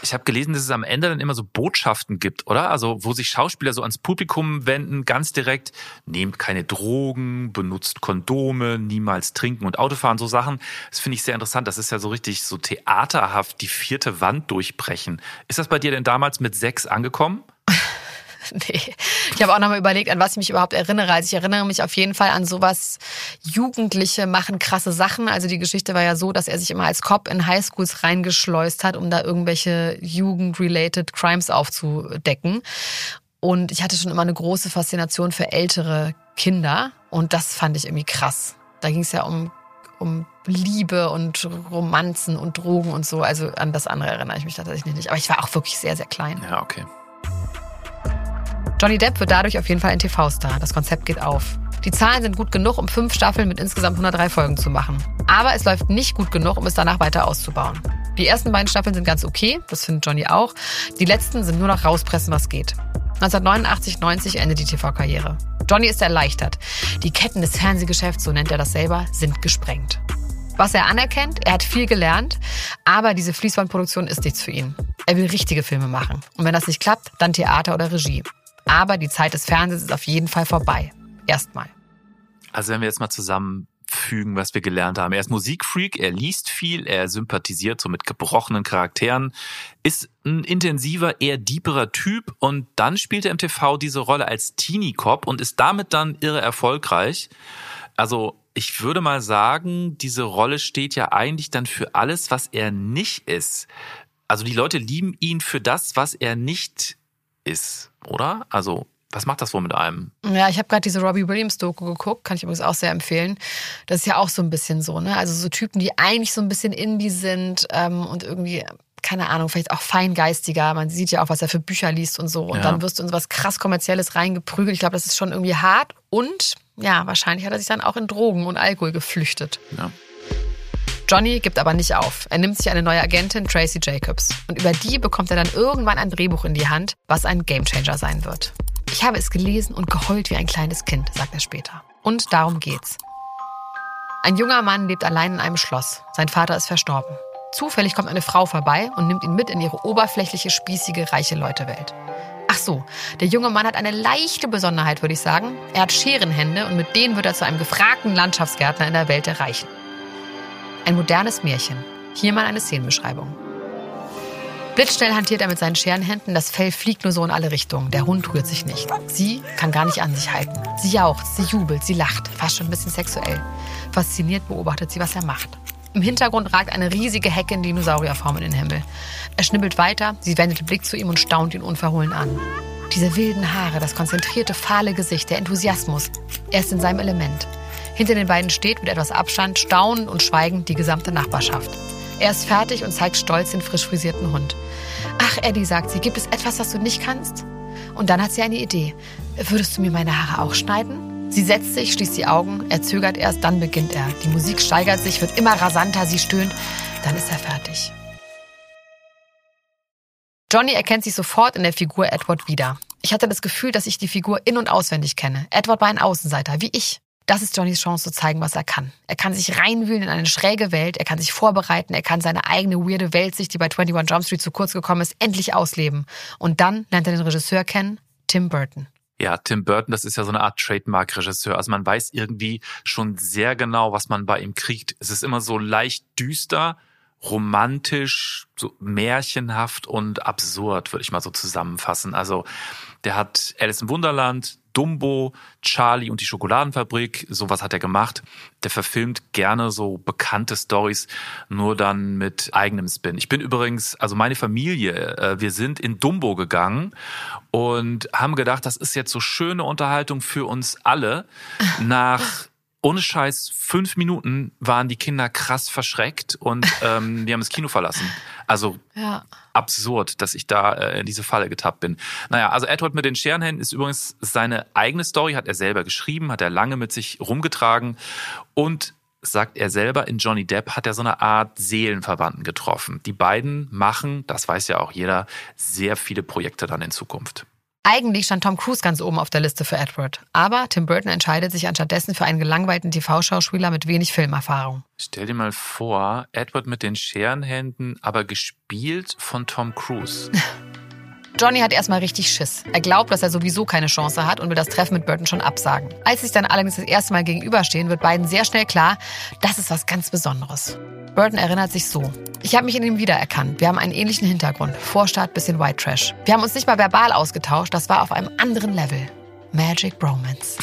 Ich habe gelesen, dass es am Ende dann immer so Botschaften gibt, oder? Also wo sich Schauspieler so ans Publikum wenden, ganz direkt, nehmt keine Drogen, benutzt Kondome, niemals trinken und Autofahren, so Sachen. Das finde ich sehr interessant. Das ist ja so richtig so theaterhaft, die vierte Wand durchbrechen. Ist das bei dir denn damals mit sechs angekommen? Nee. Ich habe auch nochmal überlegt, an was ich mich überhaupt erinnere. Also ich erinnere mich auf jeden Fall an sowas, Jugendliche machen krasse Sachen. Also die Geschichte war ja so, dass er sich immer als Cop in Highschools reingeschleust hat, um da irgendwelche Jugend-related Crimes aufzudecken. Und ich hatte schon immer eine große Faszination für ältere Kinder. Und das fand ich irgendwie krass. Da ging es ja um, um Liebe und Romanzen und Drogen und so. Also an das andere erinnere ich mich tatsächlich nicht. Aber ich war auch wirklich sehr, sehr klein. Ja, okay. Johnny Depp wird dadurch auf jeden Fall ein TV-Star. Das Konzept geht auf. Die Zahlen sind gut genug, um fünf Staffeln mit insgesamt 103 Folgen zu machen. Aber es läuft nicht gut genug, um es danach weiter auszubauen. Die ersten beiden Staffeln sind ganz okay, das findet Johnny auch. Die letzten sind nur noch rauspressen, was geht. 1989, 90 endet die TV-Karriere. Johnny ist erleichtert. Die Ketten des Fernsehgeschäfts, so nennt er das selber, sind gesprengt. Was er anerkennt, er hat viel gelernt, aber diese Fließbandproduktion ist nichts für ihn. Er will richtige Filme machen. Und wenn das nicht klappt, dann Theater oder Regie. Aber die Zeit des Fernsehens ist auf jeden Fall vorbei. Erstmal. Also wenn wir jetzt mal zusammenfügen, was wir gelernt haben. Er ist Musikfreak, er liest viel, er sympathisiert so mit gebrochenen Charakteren, ist ein intensiver, eher deeperer Typ und dann spielt er im TV diese Rolle als Teenie-Cop und ist damit dann irre erfolgreich. Also ich würde mal sagen, diese Rolle steht ja eigentlich dann für alles, was er nicht ist. Also die Leute lieben ihn für das, was er nicht ist, oder? Also was macht das wohl mit einem? Ja, ich habe gerade diese Robbie Williams Doku geguckt, kann ich übrigens auch sehr empfehlen. Das ist ja auch so ein bisschen so, ne? Also so Typen, die eigentlich so ein bisschen indie sind ähm, und irgendwie keine Ahnung, vielleicht auch feingeistiger. Man sieht ja auch, was er für Bücher liest und so. Und Ja. dann wirst du in so was krass Kommerzielles reingeprügelt. Ich glaube, das ist schon irgendwie hart. Und ja, wahrscheinlich hat er sich dann auch in Drogen und Alkohol geflüchtet. Ja. Johnny gibt aber nicht auf. Er nimmt sich eine neue Agentin, Tracy Jacobs. Und über die bekommt er dann irgendwann ein Drehbuch in die Hand, was ein Gamechanger sein wird. Ich habe es gelesen und geheult wie ein kleines Kind, sagt er später. Und darum geht's. Ein junger Mann lebt allein in einem Schloss. Sein Vater ist verstorben. Zufällig kommt eine Frau vorbei und nimmt ihn mit in ihre oberflächliche, spießige, reiche Leute-Welt. Ach so, der junge Mann hat eine leichte Besonderheit, würde ich sagen. Er hat Scherenhände und mit denen wird er zu einem gefragten Landschaftsgärtner in der Welt der Reichen. Ein modernes Märchen. Hier mal eine Szenenbeschreibung. Blitzschnell hantiert er mit seinen Scherenhänden, das Fell fliegt nur so in alle Richtungen. Der Hund rührt sich nicht. Sie kann gar nicht an sich halten. Sie jauchzt, sie jubelt, sie lacht, fast schon ein bisschen sexuell. Fasziniert beobachtet sie, was er macht. Im Hintergrund ragt eine riesige Hecke in Dinosaurierform in den Himmel. Er schnibbelt weiter, sie wendet den Blick zu ihm und staunt ihn unverhohlen an. Diese wilden Haare, das konzentrierte, fahle Gesicht, der Enthusiasmus. Er ist in seinem Element. Hinter den beiden steht mit etwas Abstand, staunend und schweigend die gesamte Nachbarschaft. Er ist fertig und zeigt stolz den frisch frisierten Hund. Ach, Eddie, sagt sie, gibt es etwas, das du nicht kannst? Und dann hat sie eine Idee. Würdest du mir meine Haare auch schneiden? Sie setzt sich, schließt die Augen, er zögert erst, dann beginnt er. Die Musik steigert sich, wird immer rasanter, sie stöhnt. Dann ist er fertig. Johnny erkennt sich sofort in der Figur Edward wieder. Ich hatte das Gefühl, dass ich die Figur in- und auswendig kenne. Edward war ein Außenseiter, wie ich. Das ist Johnnys Chance zu zeigen, was er kann. Er kann sich reinwühlen in eine schräge Welt, er kann sich vorbereiten, er kann seine eigene weirde Weltsicht, die bei 21 Jump Street zu kurz gekommen ist, endlich ausleben. Und dann lernt er den Regisseur kennen, Tim Burton. Ja, Tim Burton, das ist ja so eine Art Trademark-Regisseur. Also man weiß irgendwie schon sehr genau, was man bei ihm kriegt. Es ist immer so leicht düster, romantisch, so märchenhaft und absurd, würde ich mal so zusammenfassen. Also der hat Alice im Wunderland, Dumbo, Charlie und die Schokoladenfabrik, sowas hat er gemacht. Der verfilmt gerne so bekannte Stories, nur dann mit eigenem Spin. Ich bin übrigens, also meine Familie, äh, wir sind in Dumbo gegangen und haben gedacht, das ist jetzt so schöne Unterhaltung für uns alle. Nach ohne Scheiß, fünf Minuten waren die Kinder krass verschreckt und ähm, die haben das Kino verlassen. Also Ja. absurd, dass ich da äh, in diese Falle getappt bin. Naja, also Edward mit den Scherenhänden ist übrigens seine eigene Story, hat er selber geschrieben, hat er lange mit sich rumgetragen und sagt er selber, in Johnny Depp hat er so eine Art Seelenverwandten getroffen. Die beiden machen, das weiß ja auch jeder, sehr viele Projekte dann in Zukunft. Eigentlich stand Tom Cruise ganz oben auf der Liste für Edward. Aber Tim Burton entscheidet sich anstattdessen für einen gelangweilten TV-Schauspieler mit wenig Filmerfahrung. Stell dir mal vor, Edward mit den Scherenhänden, aber gespielt von Tom Cruise. Johnny hat erstmal richtig Schiss. Er glaubt, dass er sowieso keine Chance hat und will das Treffen mit Burton schon absagen. Als sich dann allerdings das erste Mal gegenüberstehen, wird beiden sehr schnell klar, das ist was ganz Besonderes. Burton erinnert sich so. Ich habe mich in ihm wiedererkannt. Wir haben einen ähnlichen Hintergrund. Vorstadt, bisschen White Trash. Wir haben uns nicht mal verbal ausgetauscht, das war auf einem anderen Level. Magic Bromance.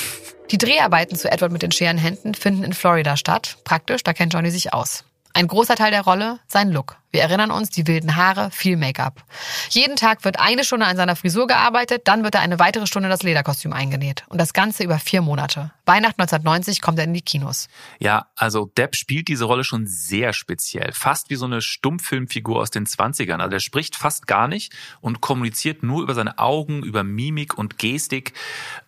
Die Dreharbeiten zu Edward mit den Scherenhänden finden in Florida statt. Praktisch, da kennt Johnny sich aus. Ein großer Teil der Rolle, sein Look. Wir erinnern uns, die wilden Haare, viel Make-up. Jeden Tag wird eine Stunde an seiner Frisur gearbeitet, dann wird er eine weitere Stunde das Lederkostüm eingenäht. Und das Ganze über vier Monate. Weihnachten 1990 kommt er in die Kinos. Ja, also Depp spielt diese Rolle schon sehr speziell. Fast wie so eine Stummfilmfigur aus den 20ern. Also er spricht fast gar nicht und kommuniziert nur über seine Augen, über Mimik und Gestik.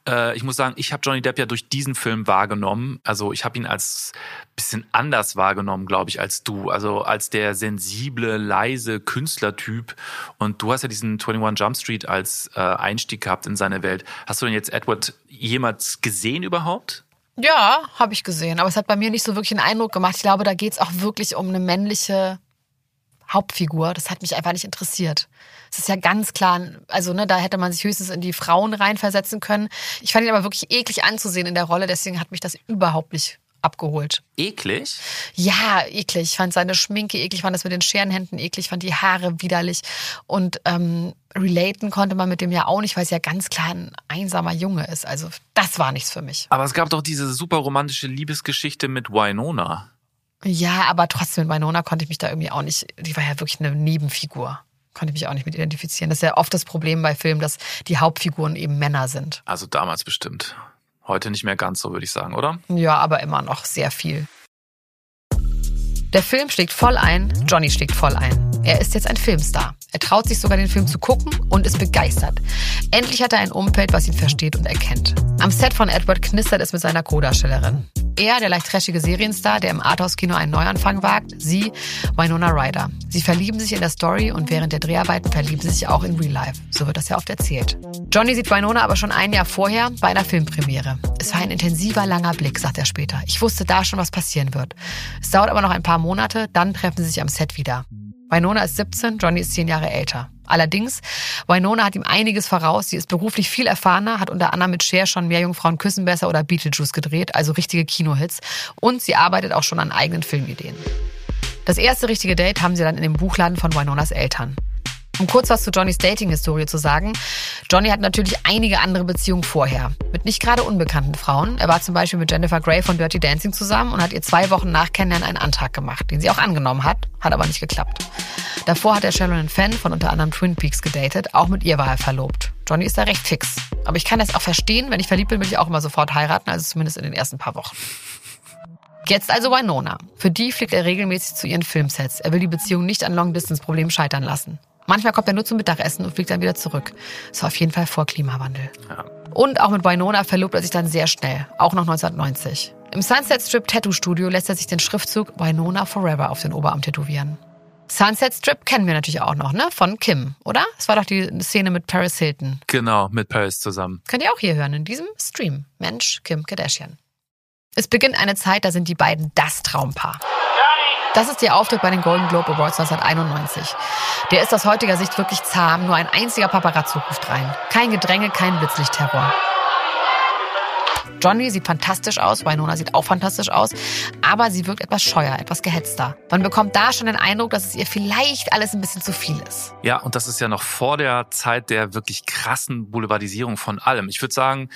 Äh, ich muss sagen, ich habe Johnny Depp ja durch diesen Film wahrgenommen. Also ich habe ihn als bisschen anders wahrgenommen, glaube ich, als du. Also als der sensible, leise Künstlertyp. Und du hast ja diesen 21 Jump Street als äh, Einstieg gehabt in seine Welt. Hast du denn jetzt Edward jemals gesehen überhaupt? Ja, habe ich gesehen. Aber es hat bei mir nicht so wirklich einen Eindruck gemacht. Ich glaube, da geht es auch wirklich um eine männliche Hauptfigur. Das hat mich einfach nicht interessiert. Es ist ja ganz klar, also ne, da hätte man sich höchstens in die Frauen reinversetzen können. Ich fand ihn aber wirklich eklig anzusehen in der Rolle, deswegen hat mich das überhaupt nicht abgeholt. Eklig? Ja, eklig. Ich fand seine Schminke eklig, fand das mit den Scherenhänden eklig, fand die Haare widerlich. Und ähm, relaten konnte man mit dem ja auch nicht, weil es ja ganz klar ein einsamer Junge ist. Also das war nichts für mich. Aber es gab doch diese super romantische Liebesgeschichte mit Winona. Ja, aber trotzdem mit Winona konnte ich mich da irgendwie auch nicht, die war ja wirklich eine Nebenfigur. Konnte ich mich auch nicht mit identifizieren. Das ist ja oft das Problem bei Filmen, dass die Hauptfiguren eben Männer sind. Also damals bestimmt. Heute nicht mehr ganz so, würde ich sagen, oder? Ja, aber immer noch sehr viel. Der Film schlägt voll ein, Johnny schlägt voll ein. Er ist jetzt ein Filmstar. Er traut sich sogar den Film zu gucken und ist begeistert. Endlich hat er ein Umfeld, was ihn versteht und erkennt. Am Set von Edward knistert es mit seiner Co-Darstellerin. Er, der leicht trashige Serienstar, der im Arthouse-Kino einen Neuanfang wagt. Sie, Winona Ryder. Sie verlieben sich in der Story und während der Dreharbeiten verlieben sie sich auch in Real Life. So wird das ja oft erzählt. Johnny sieht Winona aber schon ein Jahr vorher bei einer Filmpremiere. Es war ein intensiver, langer Blick, sagt er später. Ich wusste da schon, was passieren wird. Es dauert aber noch ein paar Monate, dann treffen sie sich am Set wieder. Winona ist 17, Johnny ist 10 Jahre älter. Allerdings, Winona hat ihm einiges voraus. Sie ist beruflich viel erfahrener, hat unter anderem mit Cher schon Mehr Jungfrauen küssen besser oder Beetlejuice gedreht, also richtige Kinohits. Und sie arbeitet auch schon an eigenen Filmideen. Das erste richtige Date haben sie dann in dem Buchladen von Winonas Eltern. Um kurz was zu Johnnys Dating-Historie zu sagen. Johnny hat natürlich einige andere Beziehungen vorher. Mit nicht gerade unbekannten Frauen. Er war zum Beispiel mit Jennifer Grey von Dirty Dancing zusammen und hat ihr zwei Wochen nach Kennenlernen einen Antrag gemacht, den sie auch angenommen hat, hat aber nicht geklappt. Davor hat er Sherilyn Fenn von unter anderem Twin Peaks gedatet. Auch mit ihr war er verlobt. Johnny ist da recht fix. Aber ich kann das auch verstehen. Wenn ich verliebt bin, will ich auch immer sofort heiraten. Also zumindest in den ersten paar Wochen. Jetzt also Winona. Für die fliegt er regelmäßig zu ihren Filmsets. Er will die Beziehung nicht an Long-Distance-Problemen scheitern lassen. Manchmal kommt er nur zum Mittagessen und fliegt dann wieder zurück. Das war auf jeden Fall vor Klimawandel. Ja. Und auch mit Winona verlobt er sich dann sehr schnell, auch noch 1990. Im Sunset Strip Tattoo Studio lässt er sich den Schriftzug Winona Forever auf den Oberarm tätowieren. Sunset Strip kennen wir natürlich auch noch, ne? Von Kim, oder? Das war doch die Szene mit Paris Hilton. Genau, mit Paris zusammen. Könnt ihr auch hier hören in diesem Stream. Mensch, Kim Kardashian. Es beginnt eine Zeit, da sind die beiden das Traumpaar. Das ist ihr Auftritt bei den Golden Globe Awards 1991. Der ist aus heutiger Sicht wirklich zahm, nur ein einziger Paparazzo ruft rein. Kein Gedränge, kein Blitzlichtterror. Johnny sieht fantastisch aus, Winona sieht auch fantastisch aus, aber sie wirkt etwas scheuer, etwas gehetzter. Man bekommt da schon den Eindruck, dass es ihr vielleicht alles ein bisschen zu viel ist. Ja, und das ist ja noch vor der Zeit der wirklich krassen Boulevardisierung von allem. Ich würde sagen,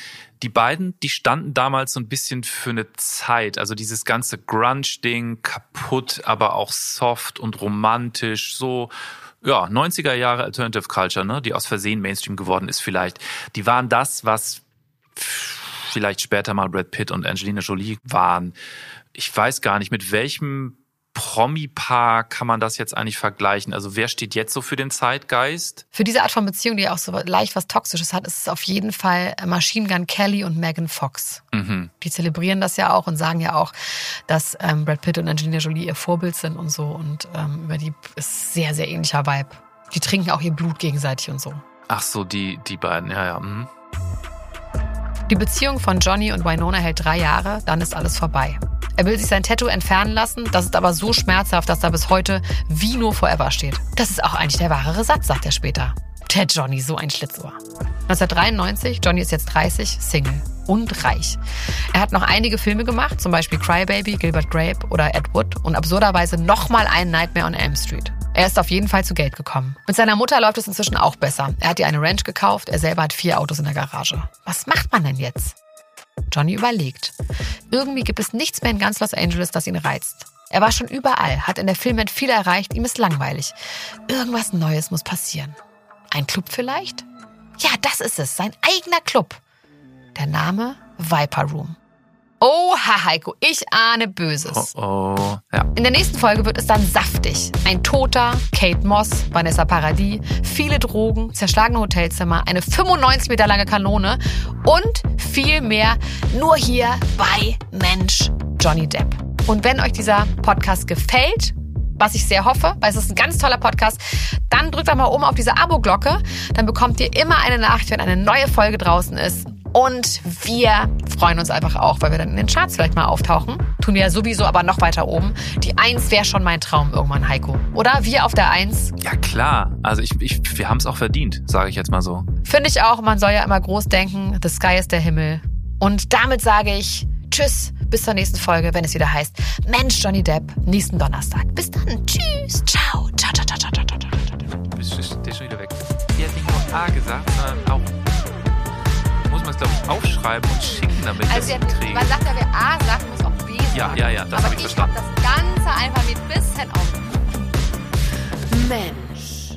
die beiden, die standen damals so ein bisschen für eine Zeit. Also dieses ganze Grunge-Ding, kaputt, aber auch soft und romantisch, so ja, 90er Jahre Alternative Culture, ne, die aus Versehen Mainstream geworden ist vielleicht. Die waren das, was vielleicht später mal Brad Pitt und Angelina Jolie waren. Ich weiß gar nicht, mit welchem Promi-Paar kann man das jetzt eigentlich vergleichen? Also wer steht jetzt so für den Zeitgeist? Für diese Art von Beziehung, die auch so leicht was Toxisches hat, ist es auf jeden Fall Machine Gun Kelly und Megan Fox. Mhm. Die zelebrieren das ja auch und sagen ja auch, dass ähm, Brad Pitt und Angelina Jolie ihr Vorbild sind und so. Und ähm, über die ist sehr, sehr ähnlicher Vibe. Die trinken auch ihr Blut gegenseitig und so. Ach so, die, die beiden, ja, ja. Mhm. Die Beziehung von Johnny und Winona hält drei Jahre, dann ist alles vorbei. Er will sich sein Tattoo entfernen lassen, das ist aber so schmerzhaft, dass da bis heute wie nur Forever steht. Das ist auch eigentlich der wahre Satz, sagt er später. Der Johnny, so ein Schlitzohr. 1993, Johnny ist jetzt 30, Single und reich. Er hat noch einige Filme gemacht, zum Beispiel Crybaby, Gilbert Grape oder Ed Wood und absurderweise nochmal ein Nightmare on Elm Street. Er ist auf jeden Fall zu Geld gekommen. Mit seiner Mutter läuft es inzwischen auch besser. Er hat ihr eine Ranch gekauft, er selber hat vier Autos in der Garage. Was macht man denn jetzt? Johnny überlegt. Irgendwie gibt es nichts mehr in ganz Los Angeles, das ihn reizt. Er war schon überall, hat in der Filmwelt viel erreicht, ihm ist langweilig. Irgendwas Neues muss passieren. Ein Club vielleicht? Ja, das ist es, sein eigener Club. Der Name Viper Room. Oha, Heiko, ich ahne Böses. Oh, oh. Ja. In der nächsten Folge wird es dann saftig. Ein Toter, Kate Moss, Vanessa Paradis, viele Drogen, zerschlagene Hotelzimmer, eine 95 Meter lange Kanone und viel mehr nur hier bei Mensch Johnny Depp. Und wenn euch dieser Podcast gefällt, was ich sehr hoffe, weil es ist ein ganz toller Podcast, dann drückt doch mal oben auf diese Abo-Glocke. Dann bekommt ihr immer eine Nachricht, wenn eine neue Folge draußen ist. Und wir freuen uns einfach auch, weil wir dann in den Charts vielleicht mal auftauchen. Tun wir ja sowieso, aber noch weiter oben. Die Eins wäre schon mein Traum irgendwann, Heiko. Oder? Wir auf der Eins. ja, klar. Also ich, ich, wir haben es auch verdient, sage ich jetzt mal so. Finde ich auch, man soll ja immer groß denken. The sky ist der Himmel. Und damit sage ich Tschüss, bis zur nächsten Folge, wenn es wieder heißt Mensch Johnny Depp, nächsten Donnerstag. Bis dann. Tschüss. Ciao. Ciao, ciao, ciao, ciao, ciao, ciao, ciao. Der ist schon wieder weg. Die hat nicht nur A gesagt, sondern auch. Es, glaube ich, aufschreiben und schicken, damit Also wir kriegen. man sagt ja, wer A sagt, muss auch B sagen. Ja, ja, ja, das Aber hab ich ich habe verstanden. das ganze Alphabet bis hin auf. Mensch.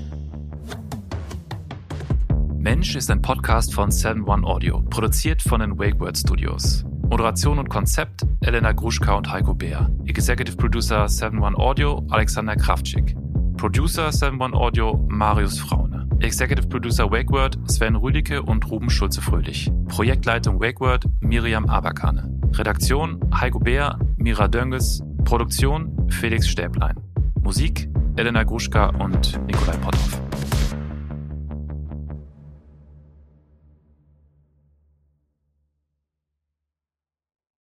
Mensch ist ein Podcast von 7-One Audio, produziert von den WakeWord Studios. Moderation und Konzept Elena Gruschka und Heiko Beer. Executive Producer 7-One Audio Alexander Kraftschick. Producer 7-One Audio Marius Fraune. Executive Producer WakeWord Sven Rüdicke und Ruben Schulze-Fröhlich. Projektleitung WakeWord Miriam Aberkane. Redaktion Heiko Beer, Mira Dönges. Produktion Felix Stäblein. Musik Elena Gruschka und Nikolai Potthoff.